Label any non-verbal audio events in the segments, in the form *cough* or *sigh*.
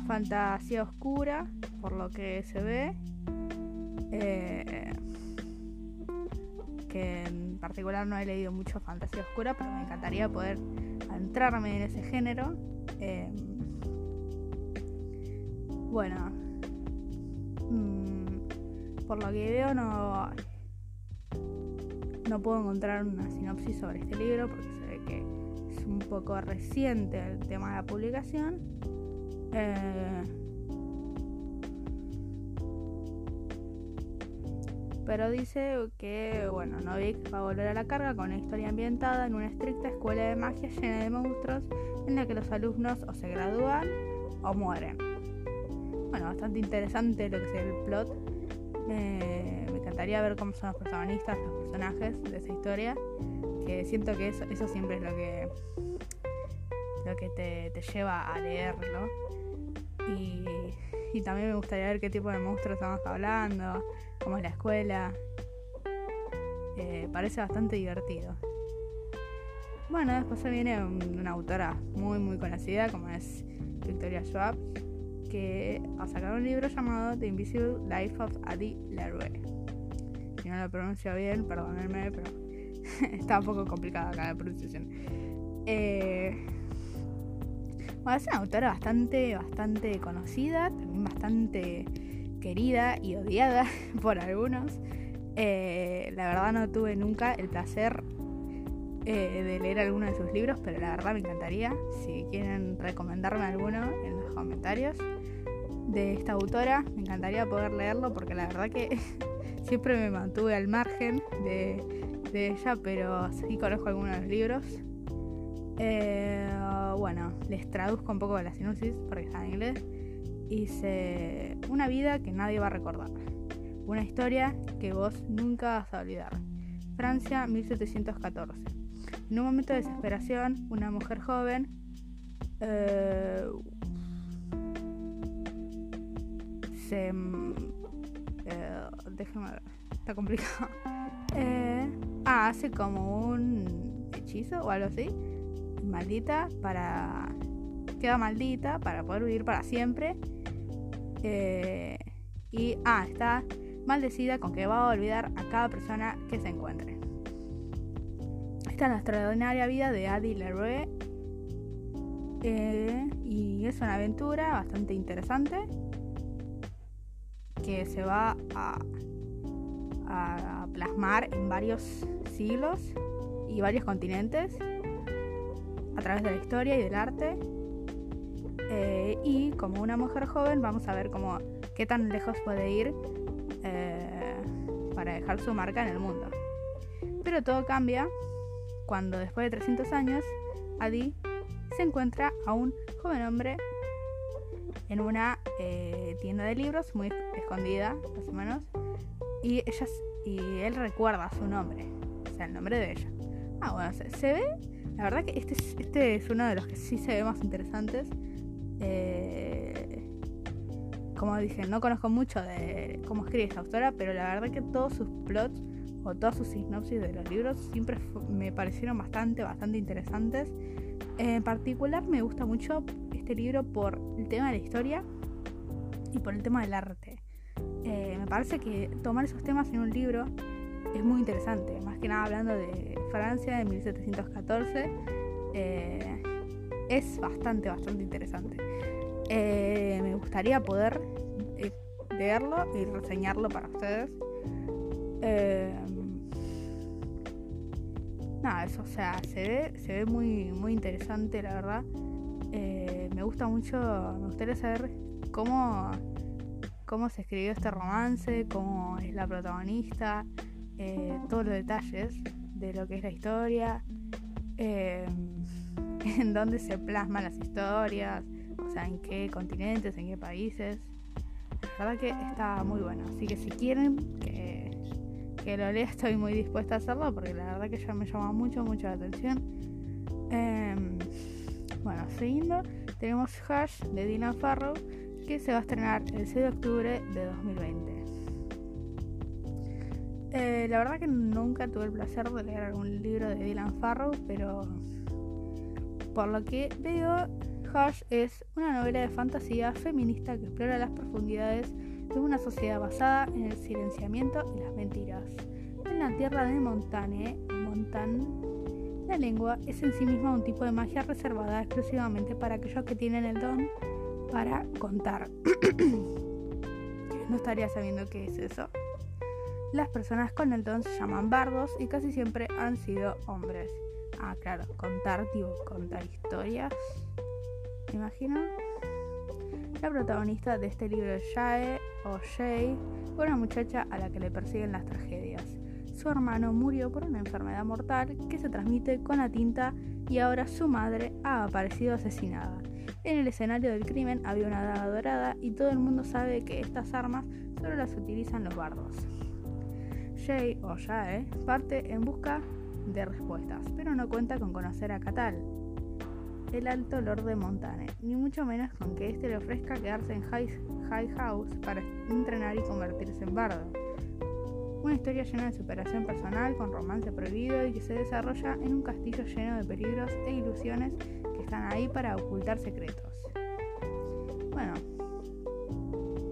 fantasía oscura, por lo que se ve. Eh, que en particular no he leído mucho fantasía oscura, pero me encantaría poder entrarme en ese género. Eh, bueno, mm, por lo que veo no, no puedo encontrar una sinopsis sobre este libro porque se ve que es un poco reciente el tema de la publicación. Eh, pero dice que, bueno, Novik va a volver a la carga con una historia ambientada en una estricta escuela de magia llena de monstruos en la que los alumnos o se gradúan o mueren. Bueno, bastante interesante lo que es el plot. me encantaría ver cómo son los protagonistas, los personajes de esa historia. Que siento que eso siempre es lo que que te, te lleva a leerlo. Y y también me gustaría ver qué tipo de monstruos estamos hablando, cómo es la escuela. Eh, parece bastante divertido. Bueno, después se viene una autora muy muy conocida como es Victoria Schwab, que ha sacado un libro llamado The Invisible Life of Addie LaRue. Si no lo pronuncio bien, perdónenme, pero *laughs* está un poco complicada acá la pronunciación. Eh, es una autora bastante, bastante conocida, también bastante querida y odiada *laughs* por algunos. Eh, la verdad no tuve nunca el placer eh, de leer alguno de sus libros, pero la verdad me encantaría. Si quieren recomendarme alguno en los comentarios de esta autora, me encantaría poder leerlo porque la verdad que *laughs* siempre me mantuve al margen de, de ella, pero sí conozco algunos de los libros. Eh, bueno, les traduzco un poco la sinopsis porque está en inglés. Dice, una vida que nadie va a recordar. Una historia que vos nunca vas a olvidar. Francia, 1714. En un momento de desesperación, una mujer joven... Eh, se... Eh, déjame ver. Está complicado. *laughs* Eh, ah, hace como un hechizo o algo así maldita para. queda maldita para poder vivir para siempre. Eh, y. Ah, está maldecida con que va a olvidar a cada persona que se encuentre. Esta es la extraordinaria vida de Adi Leroy. Eh, y es una aventura bastante interesante que se va a, a plasmar en varios siglos y varios continentes a través de la historia y del arte. Eh, y como una mujer joven vamos a ver cómo, qué tan lejos puede ir eh, para dejar su marca en el mundo. Pero todo cambia cuando después de 300 años Adi se encuentra a un joven hombre en una eh, tienda de libros muy escondida, más o menos, y, ella, y él recuerda su nombre, o sea, el nombre de ella. Ah, bueno, se ve la verdad que este es, este es uno de los que sí se ve más interesantes. Eh, como dije, no conozco mucho de cómo escribe esta autora, pero la verdad que todos sus plots o todas sus sinopsis de los libros siempre me parecieron bastante, bastante interesantes. En particular me gusta mucho este libro por el tema de la historia y por el tema del arte. Eh, me parece que tomar esos temas en un libro es muy interesante, más que nada hablando de Francia de 1714, eh, es bastante, bastante interesante. Eh, me gustaría poder eh, leerlo y reseñarlo para ustedes. nada, eso, o sea, se ve, se ve muy, muy interesante, la verdad. me gusta mucho, me gustaría saber cómo, cómo se escribió este romance, cómo es la protagonista. Eh, todos los detalles de lo que es la historia, eh, *laughs* en dónde se plasman las historias, o sea, en qué continentes, en qué países. La verdad que está muy bueno. Así que si quieren que, lo lea, *laughs* estoy muy dispuesta a hacerlo porque la verdad que ya me llama mucho, mucho la atención. Em, bueno, siguiendo, tenemos Hush de Dina Farrow que se va a estrenar el 6 de octubre de 2020. Eh, la verdad que nunca tuve el placer de leer algún libro de Dylan Farrow, pero por lo que veo, Hush es una novela de fantasía feminista que explora las profundidades de una sociedad basada en el silenciamiento y las mentiras. En la tierra de Montane, Montan, la lengua es en sí misma un tipo de magia reservada exclusivamente para aquellos que tienen el don para contar. *coughs* no estaría sabiendo qué es eso. Las personas con el don se llaman bardos y casi siempre han sido hombres. Ah, claro, contar, tipo, contar historias. ¿Me imagino? La protagonista de este libro es Shae o Shay, una muchacha a la que le persiguen las tragedias. Su hermano murió por una enfermedad mortal que se transmite con la tinta y ahora su madre ha aparecido asesinada. En el escenario del crimen había una daga dorada y todo el mundo sabe que estas armas solo las utilizan los bardos. Jay o Jae parte en busca de respuestas, pero no cuenta con conocer a Catal, el alto lord de Montane, ni mucho menos con que éste le ofrezca quedarse en High, High House para entrenar y convertirse en bardo. Una historia llena de superación personal, con romance prohibido y que se desarrolla en un castillo lleno de peligros e ilusiones que están ahí para ocultar secretos. Bueno,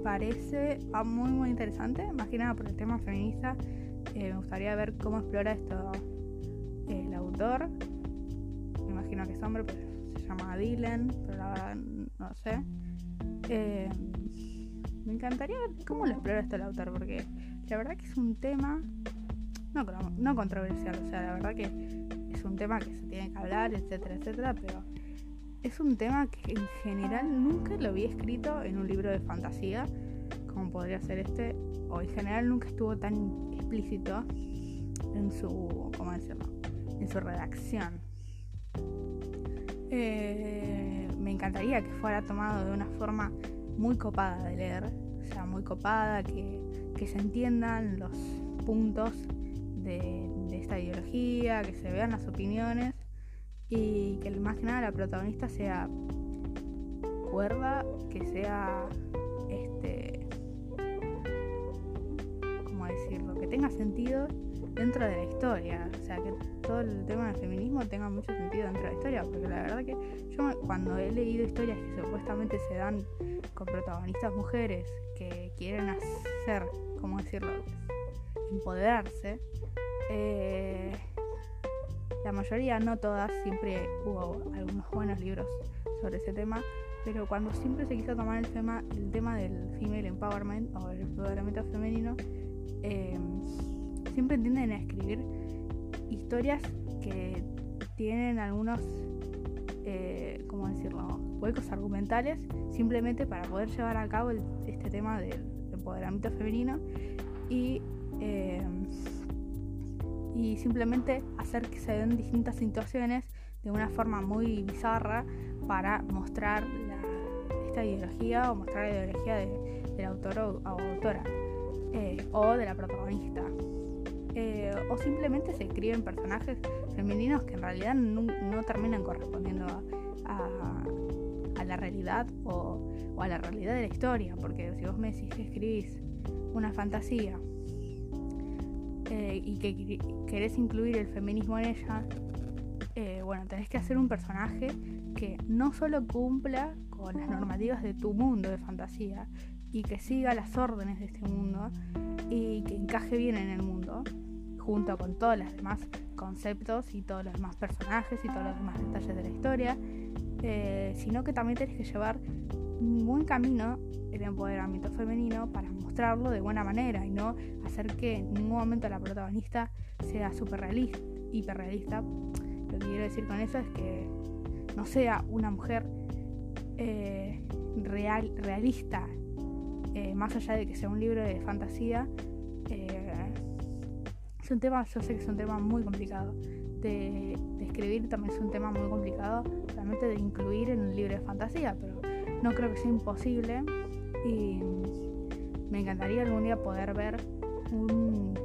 parece muy muy interesante, más que nada por el tema feminista. Eh, me gustaría ver cómo explora esto el autor. Me imagino que es hombre, pero se llama Dylan, pero la verdad no sé. Eh, me encantaría ver cómo lo explora esto el autor, porque la verdad que es un tema no, no controversial, o sea, la verdad que es un tema que se tiene que hablar, etcétera, etcétera, pero es un tema que en general nunca lo había escrito en un libro de fantasía, como podría ser este, o en general nunca estuvo tan explícito en su, ¿cómo decirlo? En su redacción. Eh, me encantaría que fuera tomado de una forma muy copada de leer, o sea, muy copada, que, se entiendan los puntos de, esta ideología, que se vean las opiniones y que más que nada la protagonista sea cuerda, que sea este tenga sentido dentro de la historia, o sea que todo el tema del feminismo tenga mucho sentido dentro de la historia, porque la verdad que yo cuando he leído historias que supuestamente se dan con protagonistas mujeres que quieren hacer, ¿cómo decirlo?, empoderarse, eh, la mayoría, no todas, siempre hubo algunos buenos libros sobre ese tema, pero cuando siempre se quiso tomar el tema, el tema del female empowerment o el empoderamiento femenino, eh, siempre tienden a escribir historias que tienen algunos, eh, ¿cómo decirlo?, huecos argumentales, simplemente para poder llevar a cabo este tema del empoderamiento femenino y eh, y simplemente hacer que se den distintas situaciones de una forma muy bizarra para mostrar esta ideología o mostrar la ideología del autor o, autora eh, o de la protagonista. Eh, o simplemente se escriben personajes femeninos que en realidad no, terminan correspondiendo a, la realidad o, a la realidad de la historia, porque si vos me decís que escribís una fantasía eh, y que querés incluir el feminismo en ella, bueno, tenés que hacer un personaje que no solo cumpla con las normativas de tu mundo de fantasía y que siga las órdenes de este mundo y que encaje bien en el mundo, junto con todos los demás conceptos y todos los demás personajes y todos los demás detalles de la historia, eh, sino que también tenés que llevar un buen camino el empoderamiento femenino para mostrarlo de buena manera y no hacer que en ningún momento la protagonista sea super realista, hiperrealista. Lo que quiero decir con eso es que no sea una mujer eh, real, realista, eh, más allá de que sea un libro de fantasía. Eh, es un tema, yo sé que es un tema muy complicado de, escribir, también es un tema muy complicado realmente de incluir en un libro de fantasía, pero no creo que sea imposible y me encantaría algún día poder ver un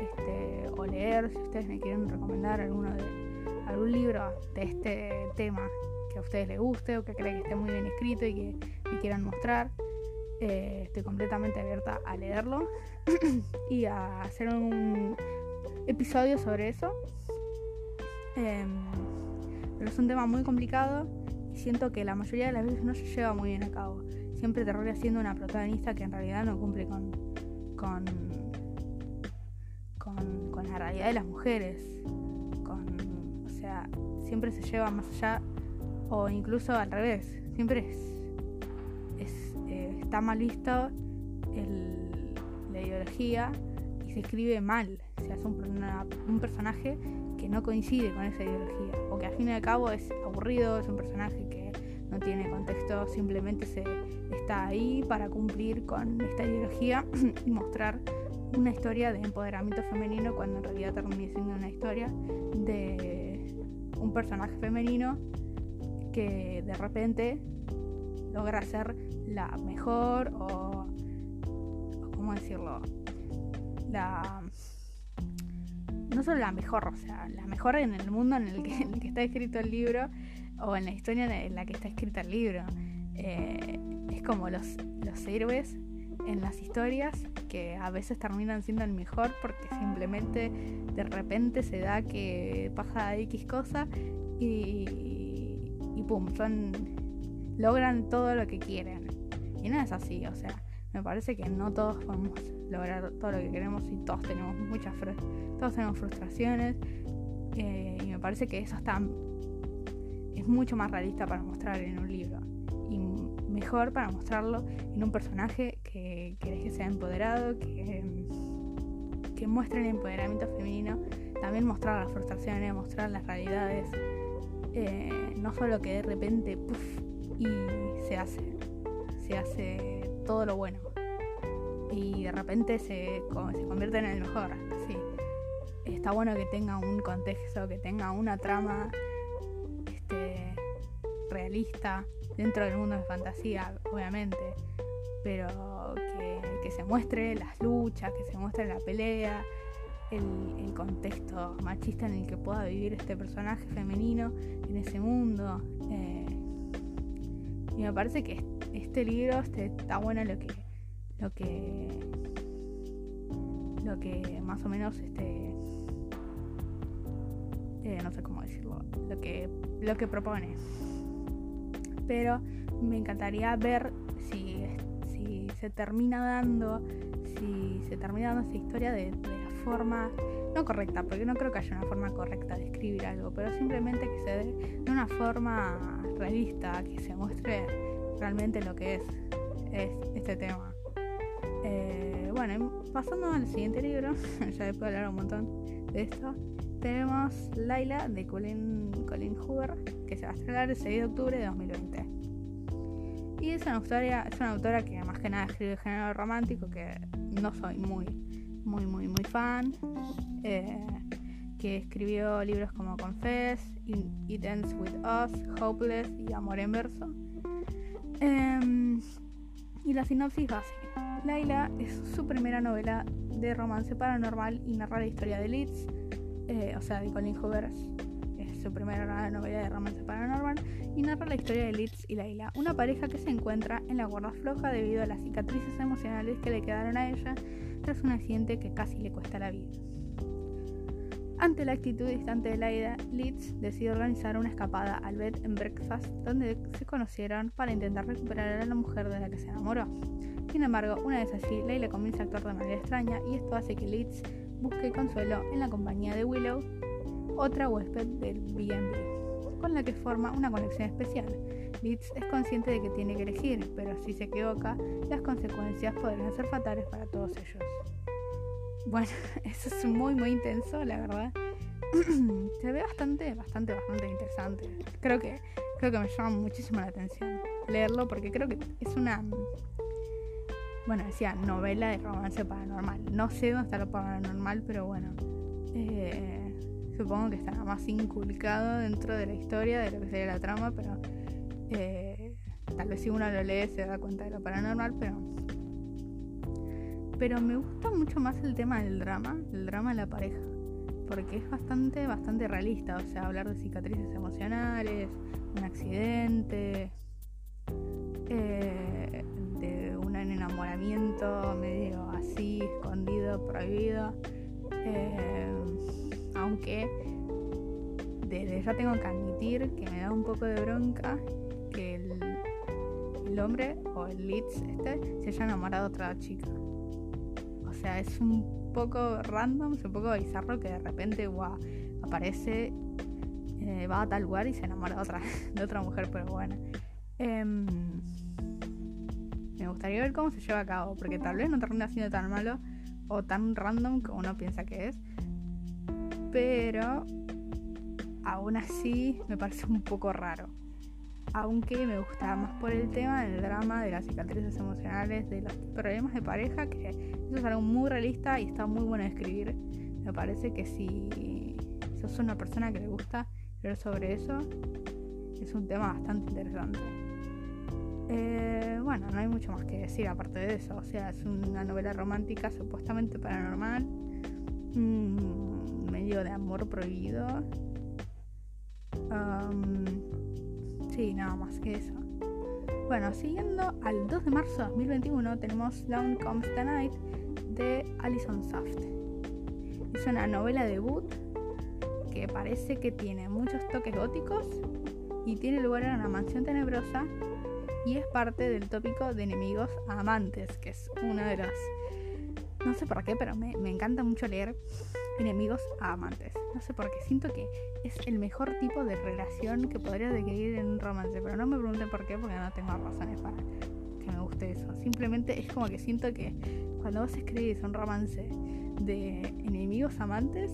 este, o leer si ustedes me quieren recomendar alguno de algún libro de este tema que a ustedes les guste o que creen que esté muy bien escrito y que me quieran mostrar eh, estoy completamente abierta a leerlo *clears throat* y a hacer un episodio sobre eso em, pero es un tema muy complicado y siento que la mayoría de las veces no se lleva muy bien a cabo. Siempre termina siendo una protagonista que en realidad no cumple con, con, con, la realidad de las mujeres. Con, o sea, siempre se lleva más allá o incluso al revés. Siempre es, eh, está mal visto la ideología y se escribe mal. Se hace un personaje que no coincide con esa ideología o que al fin y al cabo es aburrido, es un personaje que no tiene contexto, simplemente se está ahí para cumplir con esta ideología *clears throat* y mostrar una historia de empoderamiento femenino cuando en realidad termina siendo una historia de un personaje femenino que de repente logra ser la mejor o, o cómo decirlo la no solo la mejor, o sea, la mejor en el mundo en el que, *laughs* está escrito el libro o en la historia en la que está escrito el libro. Eh, es como los, los héroes en las historias que a veces terminan siendo el mejor porque simplemente de repente se da que pasa X cosa y, y pum, son logran todo lo que quieren. Y no es así, o sea, me parece que no todos podemos lograr todo lo que queremos y todos tenemos muchas todos tenemos frustraciones eh, y me parece que eso está es mucho más realista para mostrar en un libro y mejor para mostrarlo en un personaje que querés que sea empoderado que, que muestre el empoderamiento femenino también mostrar las frustraciones mostrar las realidades eh, no solo que de repente puff, y se hace se hace todo lo bueno. Y de repente se, se convierte en el mejor. Sí. Está bueno que tenga un contexto, que tenga una trama este, realista dentro del mundo de fantasía, obviamente. Pero que, que se muestre las luchas, que se muestre la pelea, el, contexto machista en el que pueda vivir este personaje femenino en ese mundo. Eh, y me parece que este libro este, está bueno lo que lo que lo que más o menos este eh, no sé cómo decirlo lo que lo que propone. Pero me encantaría ver si, si se termina dando si se termina dando esa historia de, de la forma no correcta, porque no creo que haya una forma correcta de escribir algo, pero simplemente que se dé de una forma realista, que se muestre realmente lo que es, este tema. Eh, bueno, pasando al siguiente libro, *laughs* ya después de hablar un montón de esto, tenemos Laila de Colin, Colin Hoover, que se va a estrenar el 6 de octubre de 2020. Y es una, autora, es una autora que más que nada escribe género romántico, que no soy muy, muy, muy, muy fan. Eh, que escribió libros como Confess, It Ends With Us, Hopeless y Amor en Verso. Em, y la sinopsis básica. Laila es su primera novela de romance paranormal y narra la historia de Leeds, eh, o sea, de Colin Hoover. Es su primera novela de romance paranormal y narra la historia de Leeds y Laila, una pareja que se encuentra en la guarda floja debido a las cicatrices emocionales que le quedaron a ella tras un accidente que casi le cuesta la vida. Ante la actitud distante de Laida, Leeds decide organizar una escapada al bed and breakfast donde se conocieron para intentar recuperar a la mujer de la que se enamoró. Sin embargo, una vez allí, Leila comienza a actuar de manera extraña y esto hace que Leeds busque consuelo en la compañía de Willow, otra huésped del B&B, con la que forma una conexión especial. Leeds es consciente de que tiene que elegir, pero si se equivoca, las consecuencias podrían ser fatales para todos ellos. Bueno, *laughs* eso es muy muy intenso, la verdad. *clears throat* Se ve bastante, bastante, bastante interesante. Creo que, creo que me llama muchísimo la atención leerlo porque creo que es una bueno, decía novela de romance paranormal. No sé dónde está lo paranormal, pero bueno. Eh, supongo que estará más inculcado dentro de la historia de lo que sería la trama, pero eh, tal vez si uno lo lee se da cuenta de lo paranormal, pero pero me gusta mucho más el tema del drama, el drama de la pareja, porque es bastante, bastante realista, o sea, hablar de cicatrices emocionales, un accidente, eh, de un enamoramiento medio así, escondido, prohibido, eh, aunque desde ya tengo que admitir que me da un poco de bronca el hombre o el leads este se haya enamorado de otra chica. O sea, es un poco random, es un poco bizarro que de repente aparece, eh, va a tal lugar y se enamora de otra, *laughs* de otra mujer, pero bueno. Em, me gustaría ver cómo se lleva a cabo, porque tal vez no termina siendo tan malo o tan random como uno piensa que es. Pero aún así me parece un poco raro. Aunque me gustaba más por el tema del drama, de las cicatrices emocionales, de los problemas de pareja, que eso es algo muy realista y está muy bueno de escribir. Me parece que si sos una persona que le gusta leer sobre eso, es un tema bastante interesante. Eh, bueno, no hay mucho más que decir aparte de eso. O sea, es una novela romántica supuestamente paranormal. medio de amor prohibido. Sí, nada más que eso. Bueno, siguiendo al 2 de marzo de 2021 tenemos Down Comes the Night de Alison Saft. Es una novela debut que parece que tiene muchos toques góticos y tiene lugar en una mansión tenebrosa y es parte del tópico de enemigos amantes, que es una de las... No sé por qué, pero me, encanta mucho leer enemigos amantes. No sé por qué, siento que es el mejor tipo de relación que podría adquirir en un romance, pero no me pregunten por qué, porque no tengo razones para que me guste eso. Simplemente es como que siento que cuando vos escribís un romance de enemigos amantes,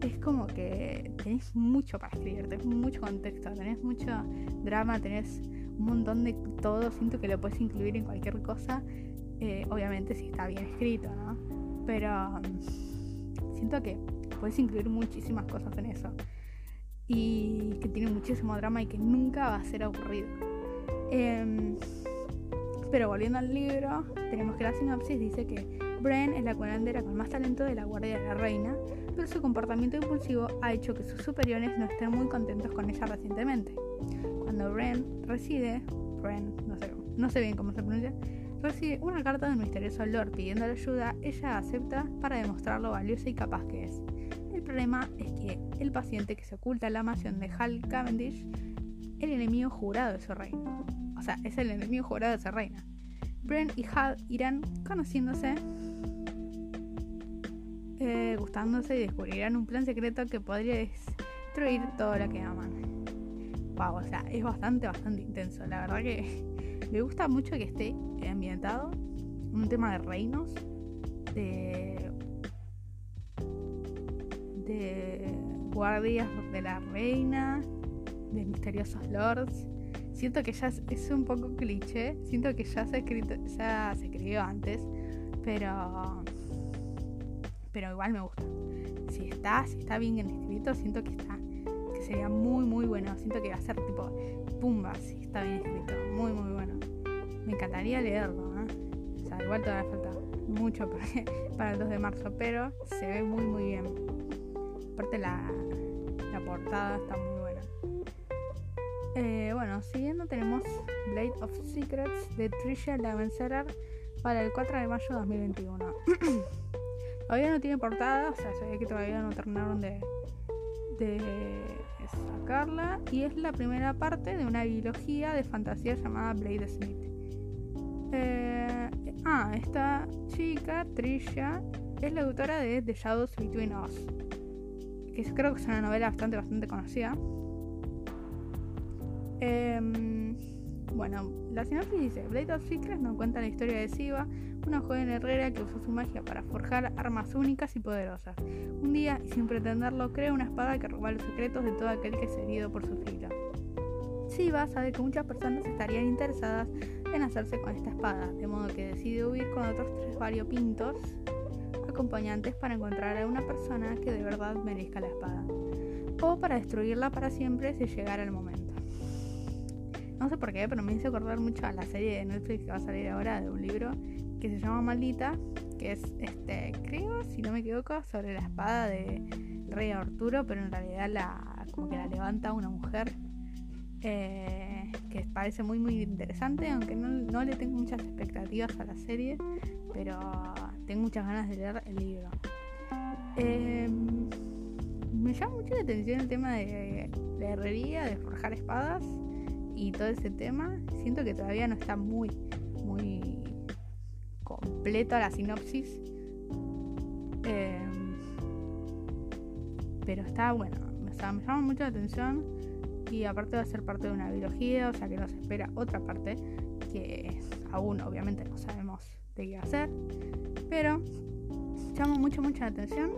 es como que tenés mucho para escribir, tenés mucho contexto, tenés mucho drama, tenés un montón de todo, siento que lo puedes incluir en cualquier cosa, eh, obviamente si está bien escrito, ¿no? Pero siento que puedes incluir muchísimas cosas en eso y que tiene muchísimo drama y que nunca va a ser aburrido. Em, pero volviendo al libro, tenemos que la sinopsis dice que Bren es la curandera con más talento de la Guardia de la Reina, pero su comportamiento impulsivo ha hecho que sus superiores no estén muy contentos con ella recientemente. Cuando Bren recibe, Bren, no sé, no sé bien cómo se pronuncia, recibe una carta de un misterioso Lord pidiendo ayuda, ella acepta para demostrar lo valiosa y capaz que es. El problema es que el paciente que se oculta la mansión de Hal Cavendish, el enemigo jurado de su reino. O sea, es el enemigo jurado de su reina. Bren y Hal irán conociéndose eh, gustándose y descubrirán un plan secreto que podría destruir todo lo que aman. Wow, o sea, es bastante, bastante intenso. La verdad que me gusta mucho que esté ambientado un tema de reinos, de, de guardias de la reina, de misteriosos lords. Siento que ya es, un poco cliché, siento que ya se, escrito, ya se escribió antes, pero pero igual me gusta. Si está, si está bien escrito, siento que está, que sería muy, muy bueno. Siento que va a ser tipo pumba, si está bien escrito. Muy, muy bueno. Me encantaría leerlo, ¿eh? O sea, igual todavía falta mucho *laughs* para el 2 de marzo, pero se ve muy, muy bien. Aparte la, portada está muy buena. Eh, bueno, siguiendo tenemos Blade of Secrets de Trisha Lavenserer para el 4 de mayo de 2021. *clears throat* Todavía no tiene portada, o sea, se que todavía no terminaron de, sacarla. Y es la primera parte de una biología de fantasía llamada Blade Smith. Eh, ah, esta chica, Trisha, es la autora de The Shadows Between Us. Que creo que es una novela bastante, bastante conocida. Em, bueno, la sinopsis dice: Blade of Secrets nos cuenta la historia de Siva, una joven herrera que usó su magia para forjar armas únicas y poderosas. Un día, y sin pretenderlo, crea una espada que roba los secretos de todo aquel que es herido por su filo. Siva sabe que muchas personas estarían interesadas en hacerse con esta espada, de modo que decide huir con otros tres variopintos acompañantes para encontrar a una persona que de verdad merezca la espada, o para destruirla para siempre si llegara el momento. No sé por qué, pero me hizo acordar mucho a la serie de Netflix que va a salir ahora de un libro que se llama Maldita, que es, este, creo, si no me equivoco, sobre la espada de rey Arturo, pero en realidad la, como que la levanta una mujer. Eh, que parece muy muy interesante, aunque no, le tengo muchas expectativas a la serie, pero tengo muchas ganas de leer el libro. Em, me llama mucho la atención el tema de la herrería, de forjar espadas y todo ese tema, siento que todavía no está muy, muy completo la sinopsis. Em, pero está bueno, me llama mucho la atención y aparte va a ser parte de una biología, o sea que nos espera otra parte que aún obviamente no sabemos de qué hacer, pero llama mucho, mucho atención.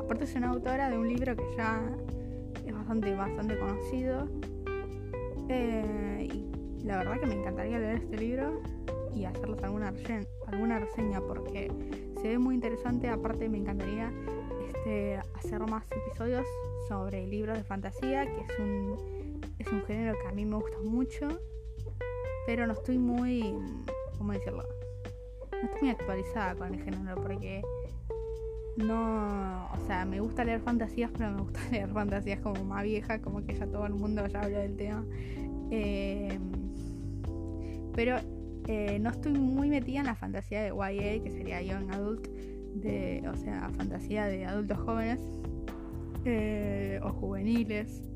Aparte es una autora de un libro que ya es bastante, bastante conocido. Eh, y la verdad que me encantaría leer este libro y hacerles alguna, alguna reseña porque se ve muy interesante. Aparte me encantaría este, hacer más episodios sobre libros de fantasía, que es un, es un género que a mí me gusta mucho, pero no estoy muy, ¿cómo decirlo? No estoy muy actualizada con el género porque no, o sea, me gusta leer fantasías, pero me gusta *laughs* leer fantasías como más viejas, como que ya todo el mundo ya habló del tema. Eh, pero eh, no estoy muy metida en la fantasía de YA, que sería Young Adult, de, o sea, fantasía de adultos jóvenes eh, o juveniles.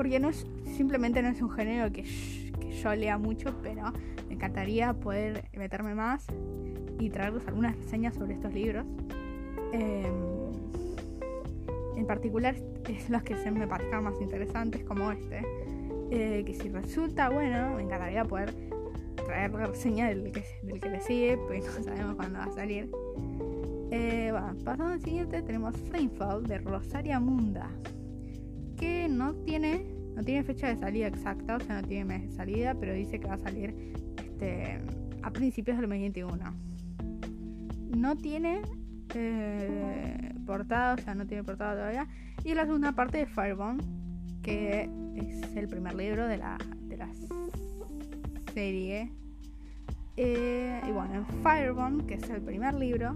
Porque no es, simplemente no es un género que, que yo lea mucho, pero me encantaría poder meterme más y traerles algunas reseñas sobre estos libros. Em, en particular es los que se me parezcan más interesantes como este. Eh, que si resulta bueno, me encantaría poder traer la reseña del que, del que le sigue, pero *laughs* no sabemos cuándo va a salir. Eh, bueno, pasando al siguiente tenemos Flamefall de Rosaria Munda, no tiene, no tiene fecha de salida exacta, o sea, no tiene mes de salida, pero dice que va a salir este, a principios del 2021 no tiene eh, portada, o sea, no tiene portada todavía. Y la segunda parte de Firebone, que es el primer libro de la, de la serie. Eh, y bueno, en Firebone, que es el primer libro,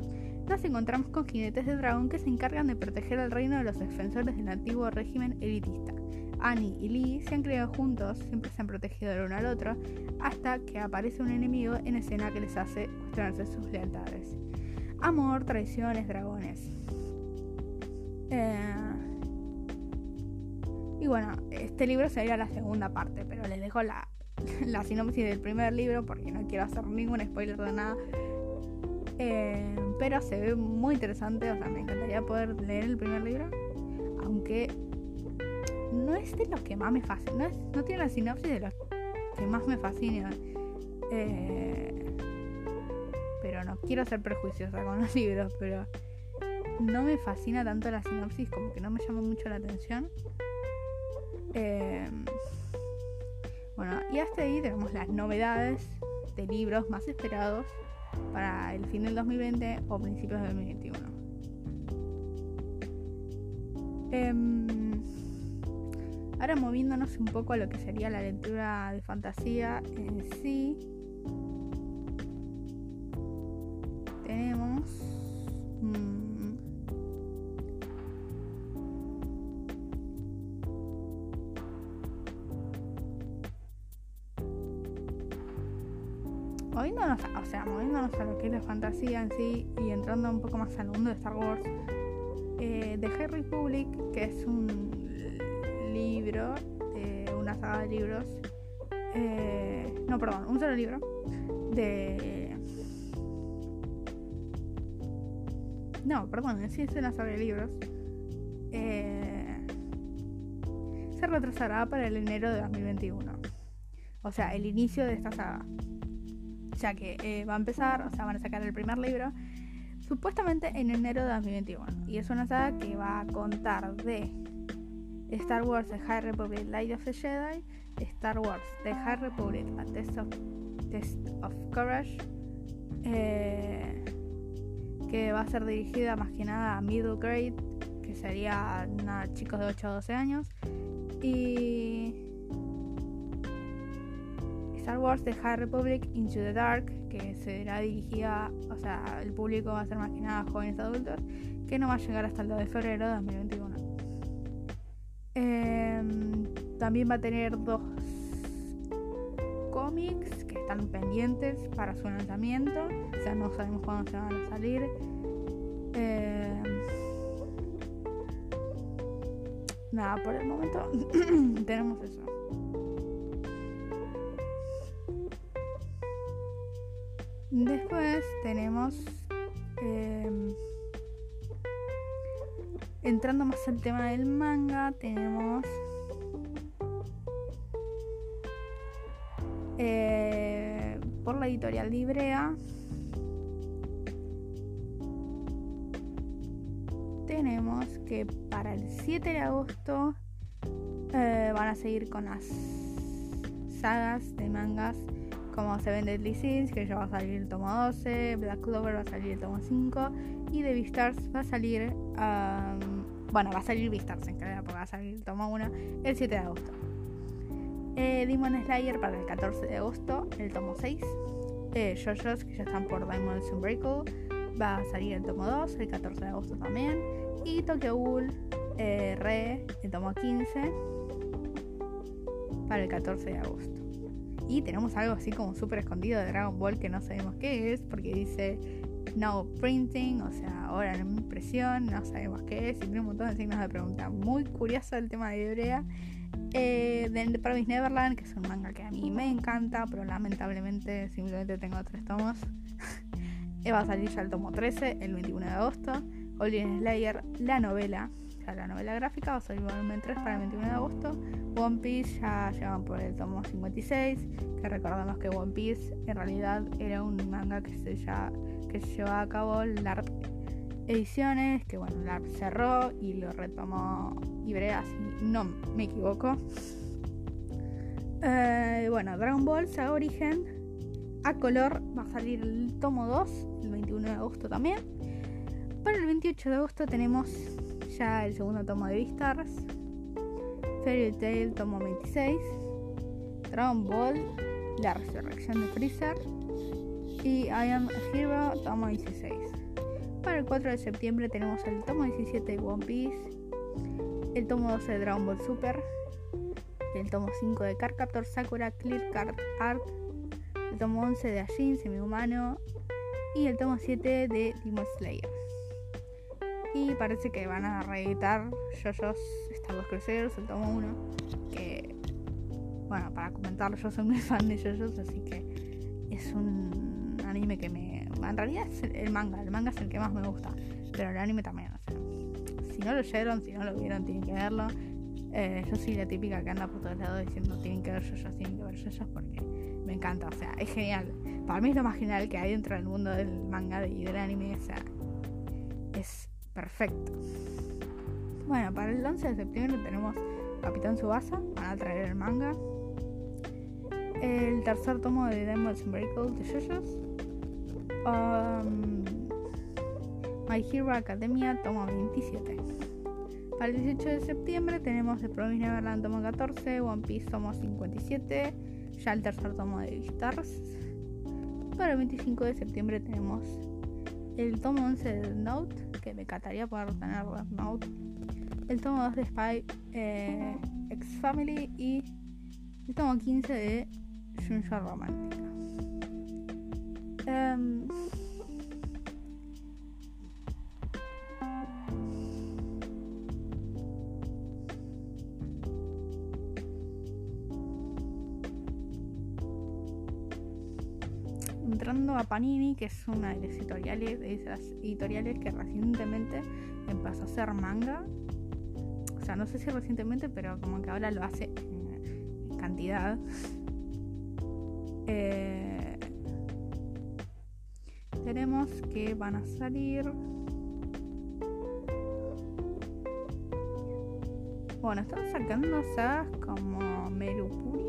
nos encontramos con jinetes de dragón que se encargan de proteger el reino de los defensores del antiguo régimen elitista. Annie y Lee se han criado juntos, siempre se han protegido el uno al otro, hasta que aparece un enemigo en escena que les hace cuestionarse sus lealtades amor, traiciones, dragones. Eh, y bueno, este libro sería la segunda parte, pero les dejo *laughs* la sinopsis del primer libro porque no quiero hacer ningún spoiler de nada. Eh, pero se ve muy interesante, o sea, me encantaría poder leer el primer libro, aunque no es de los que más me fascina, no, tiene la sinopsis de los que más me fascina. Eh, pero no quiero ser prejuiciosa con los libros, pero no me fascina tanto la sinopsis, como que no me llama mucho la atención. Em, bueno, y hasta ahí tenemos las novedades de libros más esperados para el fin del 2020 o principios del 2021. Em, ahora moviéndonos un poco a lo que sería la lectura de fantasía en sí. tenemos mm, moviéndonos, o sea, moviéndonos a lo que es la fantasía en sí y entrando un poco más al mundo de Star Wars, eh, The High Republic, que es un libro, eh, una saga de libros, eh, no, perdón, un solo libro de No, perdón, sí es una saga de libros. Eh, se retrasará para el enero de 2021. O sea, el inicio de esta saga. Ya que eh, va a empezar, o sea, van a sacar el primer libro supuestamente en enero de 2021. Y es una saga que va a contar de Star Wars The High Republic Light of the Jedi, Star Wars The High Republic A Test of, Test of Courage, eh, que va a ser dirigida más que nada a middle grade, que sería chicos de 8 a 12 años. Y Star Wars The High Republic Into the Dark, que será dirigida, o sea, el público va a ser más que nada jóvenes adultos, que no va a llegar hasta el 2 de febrero de 2021. Em, también va a tener dos cómics que están pendientes para su lanzamiento. O sea, no sabemos cuándo se van a salir. Eh, nada, por el momento *clears throat* tenemos eso. Después tenemos. em, entrando más al tema del manga, tenemos. eh, por la editorial Librea. Tenemos que para el 7 de agosto eh, van a seguir con las sagas de mangas como Seven Deadly Sins, que ya va a salir el tomo 12, Black Clover va a salir el tomo 5 y The Beastars va a salir, um, bueno, va a salir Beastars en realidad, porque va a salir el tomo 1 el 7 de agosto. Eh, Demon Slayer para el 14 de agosto, el tomo 6. Eh, JoJo's, que ya están por Diamond Unbreakable, va a salir el tomo 2, el 14 de agosto también. Y Tokyo Ghoul, eh, Re, el tomo 15, para el 14 de agosto. Y tenemos algo así como súper escondido de Dragon Ball que no sabemos qué es, porque dice no printing, o sea, ahora no impresión, no sabemos qué es, y tiene un montón de signos de pregunta. Muy curioso el tema de Ibrea. Eh, de Promise Neverland, que es un manga que a mí me encanta, pero lamentablemente simplemente tengo tres tomos. *laughs* Va a salir ya el tomo 13, el 21 de agosto. Goblin Slayer, la novela, la novela gráfica, va a salir volumen 3 para el 21 de agosto. One Piece ya llevan por el tomo 56, que recordamos que One Piece en realidad era un manga que se, ya, que se llevaba a cabo LARP Ediciones, que bueno, LARP cerró y lo retomó Ibrea, si no me equivoco. Eh, bueno, Dragon Ball Saga Origen a color va a salir el tomo 2, el 21 de agosto también. Para el 28 de agosto tenemos ya el segundo tomo de Beastars, Fairy Tail tomo 26, Dragon Ball, La Resurrección de Freezer y I Am a Hero tomo 16. Para el 4 de septiembre tenemos el tomo 17 de One Piece, el tomo 12 de Dragon Ball Super, el tomo 5 de Card Captor Sakura Clear Card Art, el tomo 11 de Ajin Semi-Humano y el tomo 7 de Demon Slayer. Y parece que van a reeditar JoJo's Star Wars Crusaders, el tomo 1, que, bueno, para comentarlo, yo soy muy *laughs* fan de JoJo's, así que es un anime que me... En realidad es el manga, el manga es el que más me gusta, pero el anime también, o sea, si no lo oyeron, si no lo vieron, tienen que verlo. Eh, yo soy la típica que anda por todos lados diciendo tienen que ver JoJo's, tienen que ver JoJo's porque me encanta, o sea, es genial. Para mí es lo más genial que hay dentro del mundo del manga y del anime, o sea, es perfecto. Bueno, para el 11 de septiembre tenemos Capitán Subasa, van a traer el manga. El tercer tomo de Demon's Unbreakable de JoJo's. Um, My Hero Academia, tomo 27. Para el 18 de septiembre tenemos The Promise Neverland, tomo 14, One Piece, tomo 57, ya el tercer tomo de Beastars. Para el 25 de septiembre tenemos el tomo 11 de Note, que me encantaría poder tener Death Note. El tomo 2 de Spy eh, X Family y el tomo 15 de Junjo Romántica. Em, a Panini, que es una de las editoriales, de esas editoriales que recientemente empezó a hacer manga. O sea, no sé si recientemente, pero como que ahora lo hace en, cantidad. Eh, tenemos que van a salir. Bueno, están sacando sagas como Merupuri.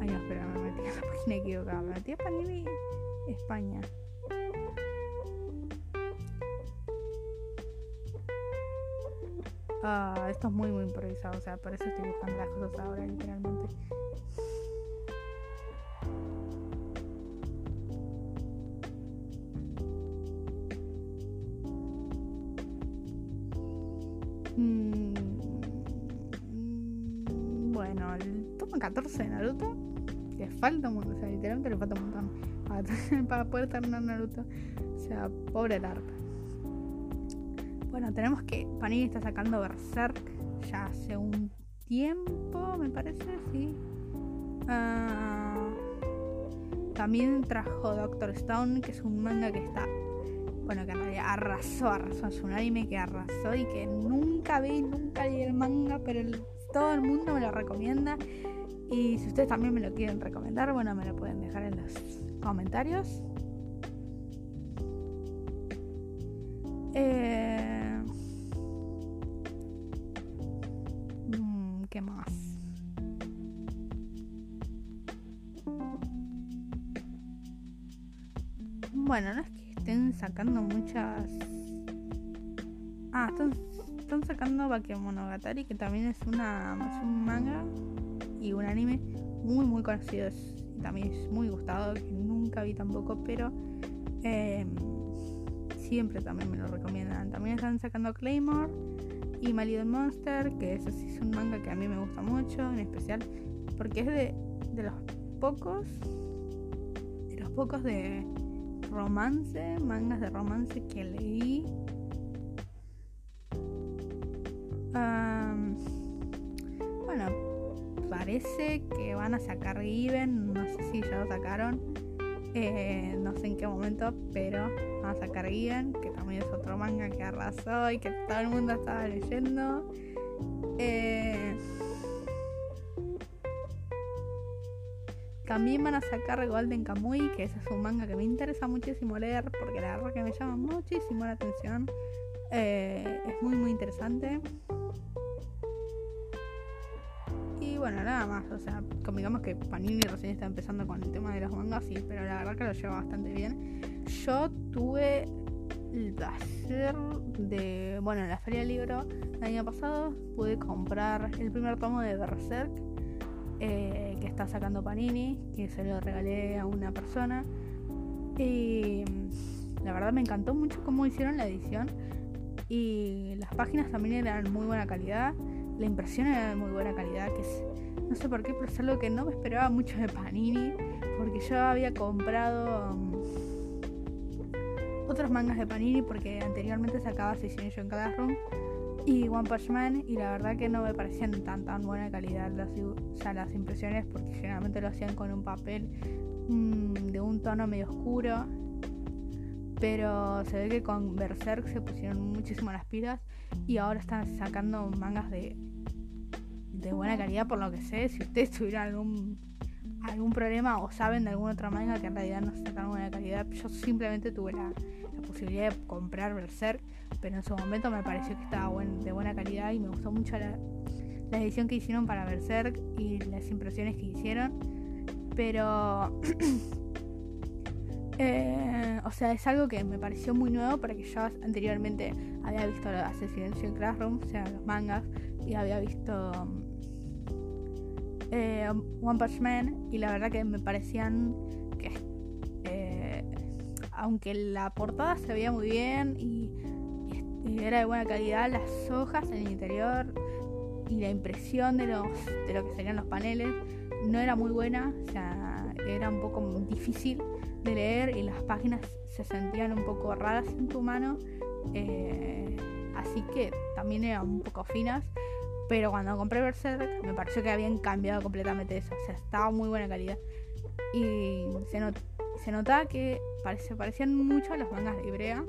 Ay, no, espera, me metí en la *laughs* página equivocada. Me metí a Panini España. Ah, esto es muy, muy improvisado. O sea, por eso estoy buscando las cosas ahora, literalmente. El tomo 14 de Naruto. Le falta un montón, o sea, literalmente le falta un montón para, poder terminar Naruto. O sea, pobre arpa. Bueno, tenemos que Panini está sacando Berserk ya hace un tiempo, me parece, sí. Ah, también trajo Doctor Stone, que es un manga que está. Bueno, que en realidad arrasó, arrasó. Es un anime que arrasó y que nunca vi, nunca leí el manga, pero todo el mundo me lo recomienda. Y si ustedes también me lo quieren recomendar, bueno, me lo pueden dejar en los comentarios. Eh, mm, ¿Qué más? Bueno, no es que estén sacando muchas... Ah, están, están sacando Bakemonogatari, que también es, una, es un manga y un anime muy muy conocido. también es muy gustado, que nunca vi tampoco, pero... Eh, siempre también me lo recomiendan. También están sacando Claymore y My Little Monster, que eso sí es un manga que a mí me gusta mucho, en especial porque es de, de los pocos, de los pocos de romance, mangas de romance que leí. bueno, parece que van a sacar Given, no sé si ya lo sacaron, eh, no sé en qué momento, pero a sacar Given, que también es otro manga que arrasó y que todo el mundo estaba leyendo. Eh, también van a sacar Golden Kamuy, que ese es un manga que me interesa muchísimo leer, porque la verdad que me llama muchísimo la atención. Eh, es muy muy interesante. Bueno, nada más, o sea, digamos que Panini recién está empezando con el tema de los mangas, sí, pero la verdad que lo lleva bastante bien. Yo tuve el placer de, bueno, en la feria del libro el año pasado pude comprar el primer tomo de Berserk eh, que está sacando Panini, que se lo regalé a una persona. Y la verdad me encantó mucho cómo hicieron la edición. Y las páginas también eran muy buena calidad. La impresión era de muy buena calidad, que es, no sé por qué, pero es algo que no me esperaba mucho de Panini, porque yo había comprado otros mangas de Panini porque anteriormente sacaba Assassination Classroom y One Punch Man y la verdad que no me parecían tan tan buena calidad las, las impresiones porque generalmente lo hacían con un papel mm, de un tono medio oscuro pero se ve que con Berserk se pusieron muchísimo las pilas y ahora están sacando mangas de, de buena calidad por lo que sé si ustedes *laughs* tuvieran algún algún problema o saben de algún otro manga que en realidad no tan buena calidad yo simplemente tuve la posibilidad de comprar Berserk, pero en su momento me pareció que estaba de buena calidad y me gustó mucho la, edición que hicieron para Berserk y las impresiones que hicieron. Pero, *clears throat* eh, o sea, es algo que me pareció muy nuevo porque yo anteriormente había visto Assassination Classroom, o sea, los mangas, y había visto eh, One Punch Man y la verdad que me parecían que aunque la portada se veía muy bien y, era de buena calidad, las hojas en el interior y la impresión de, los, de lo que serían los paneles no era muy buena, o sea, era un poco difícil de leer y las páginas se sentían un poco raras en tu mano, eh, así que también eran un poco finas. Pero cuando compré Berserk me pareció que habían cambiado completamente eso. O sea, estaba muy buena calidad. Y se, notó se notaba que se parecían mucho a los mangas de Ibrea.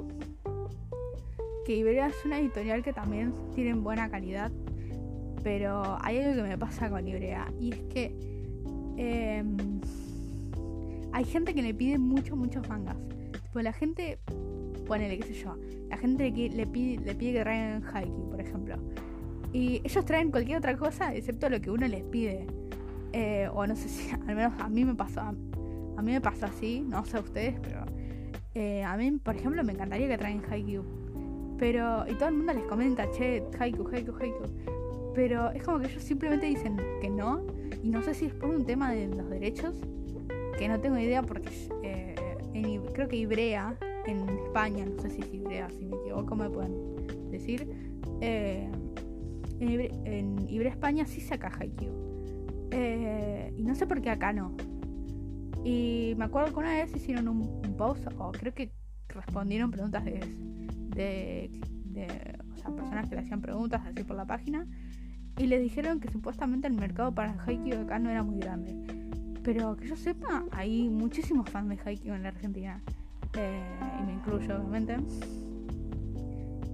Que Ibrea es una editorial que también tiene buena calidad. Pero hay algo que me pasa con Ibrea. Y es que em, hay gente que le pide muchos, muchos mangas. Pues la gente, ponele, qué sé yo, la gente le, pide, le pide que traigan Haikyuu, por ejemplo. Y ellos traen cualquier otra cosa excepto lo que uno les pide. Eh, o no sé si, *laughs* al menos a mí me pasó. A mí me pasa así, no sé a ustedes, pero eh, a mí, por ejemplo, me encantaría que traigan Haikyuu. Pero, y todo el mundo les comenta, che, Haikyuu, Haikyuu. Pero es como que ellos simplemente dicen que no. Y no sé si es por un tema de los derechos, que no tengo idea porque eh, creo que Ibrea en España, no sé si es Ibrea, si me equivoco me pueden decir. Eh, en, Ibrea, España sí saca Haikyuu. y no sé por qué acá no. Y me acuerdo que una vez hicieron un, post, o creo que respondieron preguntas de, de, o sea, personas que le hacían preguntas así por la página. y les dijeron que supuestamente el mercado para Haikyuu acá no era muy grande. Pero que yo sepa, hay muchísimos fans de Haikyuu en la Argentina. Eh, y me incluyo, obviamente.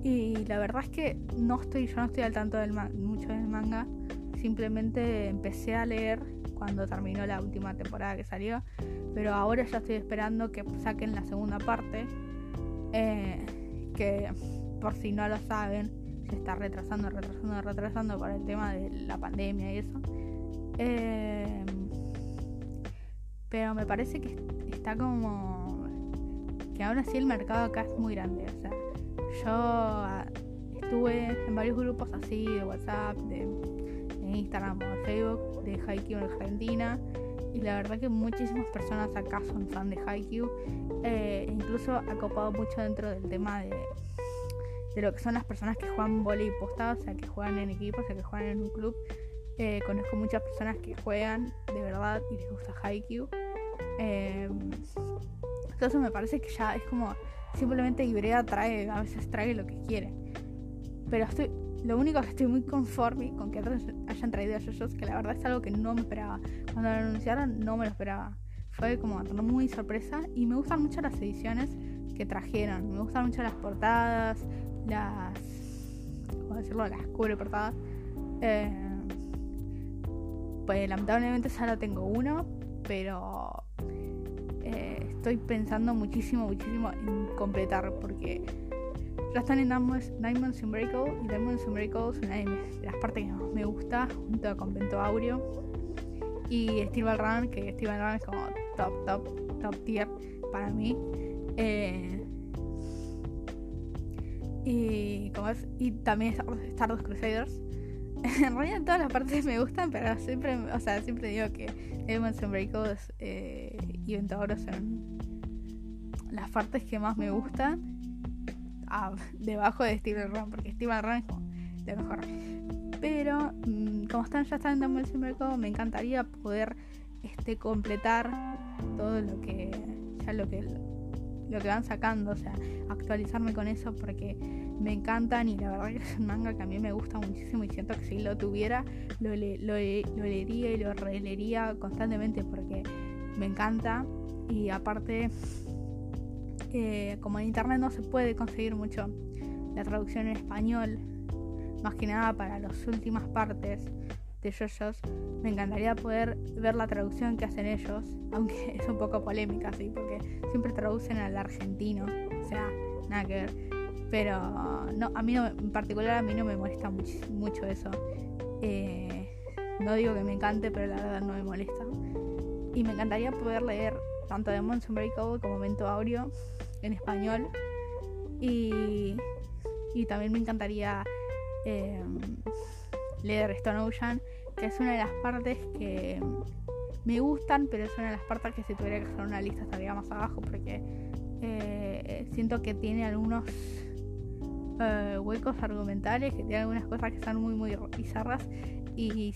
Y la verdad es que no estoy, yo no estoy al tanto del mucho del manga. Simplemente empecé a leer cuando terminó la última temporada que salió. Pero ahora ya estoy esperando que saquen la segunda parte. Eh, que por si no lo saben, se está retrasando, retrasando, retrasando por el tema de la pandemia y eso. Eh, pero me parece que está como que ahora sí el mercado acá es muy grande. O sea, yo ah, estuve en varios grupos así de WhatsApp, de, Instagram o de Facebook, de Haikyuu en Argentina. Y la verdad que muchísimas personas acá son fan de Haikyuu. Eh, incluso ha copado mucho dentro del tema de, de lo que son las personas que juegan volei postado, o sea, que juegan en equipo, o sea, que juegan en un club. Eh, conozco muchas personas que juegan de verdad y les gusta Haikyuu. Eh, entonces me parece que ya es como simplemente Ibrea trae, a veces trae lo que quiere. Pero estoy, lo único que estoy muy conforme con que hayan traído a ellos, que la verdad es algo que no me esperaba. Cuando lo anunciaron no me lo esperaba. Fue como muy sorpresa y me gustan mucho las ediciones que trajeron. Me gustan mucho las portadas, las. ¿Cómo decirlo? Las cubre portadas. Eh, pues lamentablemente solo tengo uno, pero eh, estoy pensando muchísimo, muchísimo en completar porque ya están en Diamonds Unbreakable y Diamonds Unbreakable es una de, las partes que más me gusta junto a Convento Aureo y Steel Run, que Steel Run es como top, top, top tier para mí. Eh, y, como es, y también Stardust Crusaders. *laughs* en realidad todas las partes me gustan, pero siempre, o sea, siempre digo que Demons and eh, y Ventauros son las partes que más me gustan ah, debajo de Steven Run, porque Steven Run es como lo mejor. Pero mm, como están ya están en and Breakouts, me encantaría poder este completar todo lo que ya lo que lo que van sacando, o sea, actualizarme con eso porque me encantan y la verdad que *laughs* es un manga que a mí me gusta muchísimo y siento que si lo tuviera lo, leería y lo releería constantemente porque me encanta. Y aparte eh, como en internet no se puede conseguir mucho la traducción en español más que nada para las últimas partes de JoJo's me encantaría poder ver la traducción que hacen ellos *laughs* aunque es un poco polémica sí porque siempre traducen al argentino o sea nada que ver pero no, a mí en particular a mí no me molesta mucho, eso. Eh, no digo que me encante, pero la verdad no me molesta. Y me encantaría poder leer tanto de Monson Breakable como Mento Aureo en español. Y, y también me encantaría eh, leer Stone Ocean, es una de las partes que me gustan, pero es una de las partes que si tuviera que hacer una lista estaría más abajo, porque eh, siento que tiene algunos eh, huecos argumentales, que tiene algunas cosas que están muy, muy bizarras. Y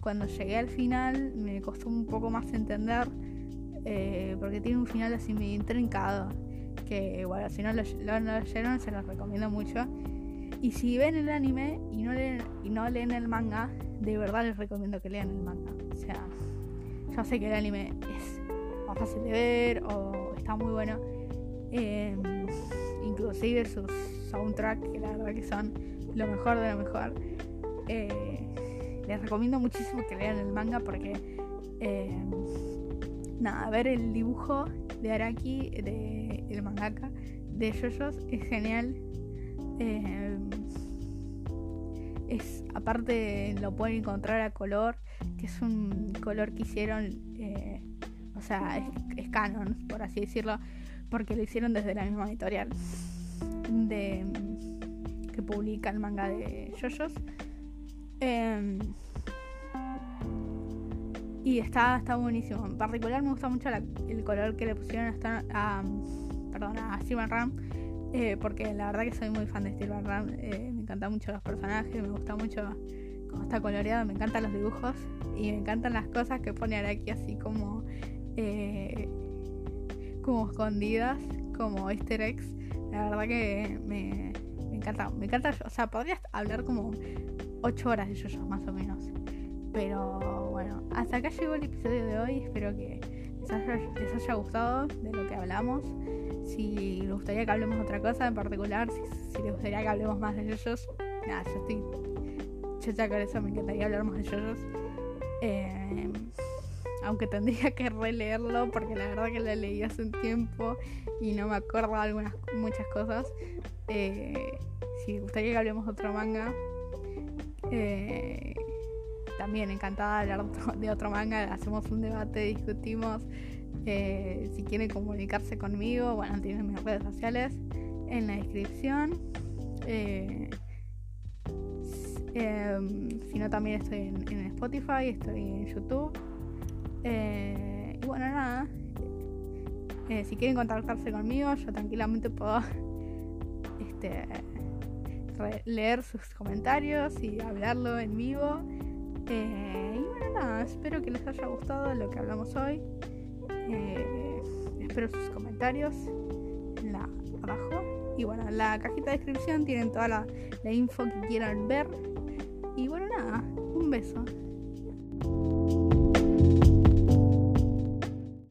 cuando llegué al final me costó un poco más entender, eh, porque tiene un final así medio intrincado. Que bueno, si no lo, leyeron, se los recomiendo mucho. Y si ven el anime y no leen, y no leen el manga, de verdad les recomiendo que lean el manga. O sea, yo sé que el anime es más fácil de ver o está muy bueno. Eh, inclusive sus soundtrack, que la verdad que son lo mejor de lo mejor. Eh, les recomiendo muchísimo que lean el manga porque eh, nada, ver el dibujo de Araki, de el mangaka, de JoJo's es genial. Eh, es aparte lo pueden encontrar a color, que es un color que hicieron, o sea, es, canon, por así decirlo, porque lo hicieron desde la misma editorial de que publica el manga de JoJo's. Em, y está, está buenísimo. En particular me gusta mucho el color que le pusieron a, a, perdón, a Ram. Eh, porque la verdad que soy muy fan de Steven Ram. Eh, me encantan mucho los personajes, me gusta mucho cómo está coloreado, me encantan los dibujos y me encantan las cosas que pone Araki así como, eh, como escondidas, como easter eggs. La verdad que me, encanta, me encanta, o sea, podrías hablar como 8 horas de yoyos más o menos. Pero bueno, hasta acá llegó el episodio de hoy. Espero que les haya, gustado de lo que hablamos. Si les gustaría que hablemos de otra cosa en particular, si, les gustaría que hablemos más de yoyos, nada, yo estoy ya con eso, me encantaría hablar más de yoyos. Eh, aunque tendría que releerlo porque la verdad que lo leí hace un tiempo y no me acuerdo algunas muchas cosas. Eh, si gustaría que hablemos de otro manga, eh, también encantada de hablar de otro manga, hacemos un debate, discutimos. Eh, si quieren comunicarse conmigo, bueno, tienen mis redes sociales en la descripción. si no, también estoy en Spotify, estoy en YouTube. Eh, y bueno, nada. Eh, si quieren contactarse conmigo, yo tranquilamente puedo este, leer sus comentarios y hablarlo en vivo. Eh, y bueno, nada, espero que les haya gustado lo que hablamos hoy. espero sus comentarios en la, abajo. Y bueno, en la cajita de descripción tienen toda la info que quieran ver. Y bueno, nada, un beso.